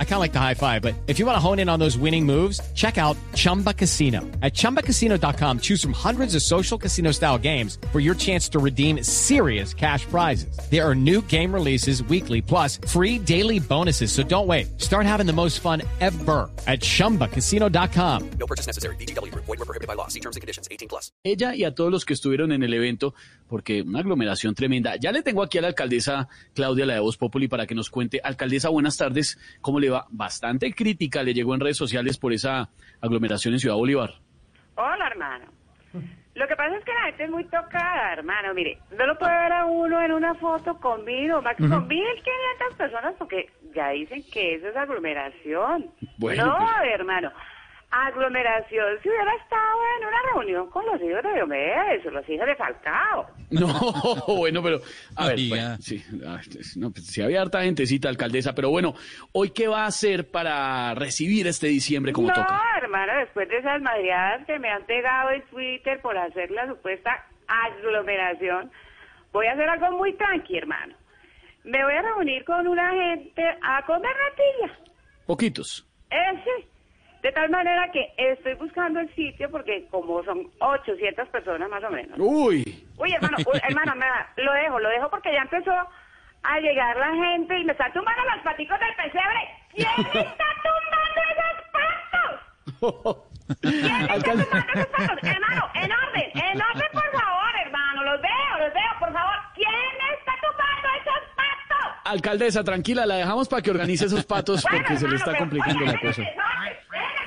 I kind of like the high five, but if you want to hone in on those winning moves, check out Chumba Casino. At ChumbaCasino.com, choose from hundreds of social casino style games for your chance to redeem serious cash prizes. There are new game releases weekly, plus free daily bonuses. So don't wait. Start having the most fun ever at ChumbaCasino.com. No purchase necessary. BGW. Void were prohibited by law. See terms and conditions. 18 plus. ella y a todos los que estuvieron en el evento, porque una aglomeración tremenda. Ya le tengo aquí a la alcaldesa Claudia, la de Voz Populi, para que nos cuente. Alcaldesa, buenas tardes. ¿Cómo le Bastante crítica le llegó en redes sociales por esa aglomeración en Ciudad Bolívar. Hola, hermano. Lo que pasa es que la gente es muy tocada, hermano. Mire, no lo puede ver a uno en una foto conmigo, Max, con 1.500 personas, porque ya dicen que eso es aglomeración. Bueno, no, pues- hermano. Aglomeración, si hubiera estado en una reunión con los hijos de Diomedes o los hijos de Falcao. No, bueno, pero a ver, bueno, sí, ah, no, pues, sí había harta gentecita, alcaldesa, pero bueno, ¿hoy qué va a hacer para recibir este diciembre como no, toca? hermano, después de esas madriadas que me han pegado en Twitter por hacer la supuesta aglomeración, voy a hacer algo muy tranqui, hermano. Me voy a reunir con una gente a comer natilla. Poquitos. Ese. De tal manera que estoy buscando el sitio porque como son 800 personas más o menos. Uy, Uy, hermano, uy, hermano, me da- lo dejo, lo dejo porque ya empezó a llegar la gente y me está tumbando los paticos del pesebre. ¿Quién está tumbando esos patos? ¿Quién está tumbando esos patos? Hermano, en orden, en orden, por favor, hermano, los veo, los veo, por favor. ¿Quién está tumbando esos patos? alcaldesa, tranquila, la dejamos para que organice esos patos Bueno, porque se le está complicando la cosa.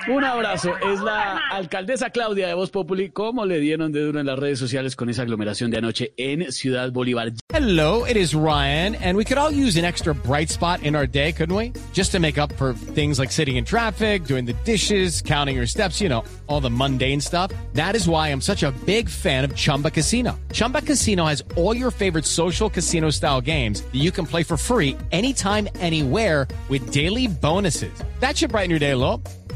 Un abrazo, es la alcaldesa Claudia de Voz Populi. ¿Cómo le dieron de duro en las redes sociales con esa aglomeración de anoche en Ciudad Bolívar? Hello, it is Ryan, and we could all use an extra bright spot in our day, couldn't we? Just to make up for things like sitting in traffic, doing the dishes, counting your steps, you know, all the mundane stuff. That is why I'm such a big fan of Chumba Casino. Chumba Casino has all your favorite social casino style games that you can play for free anytime, anywhere with daily bonuses. That should brighten your day a little.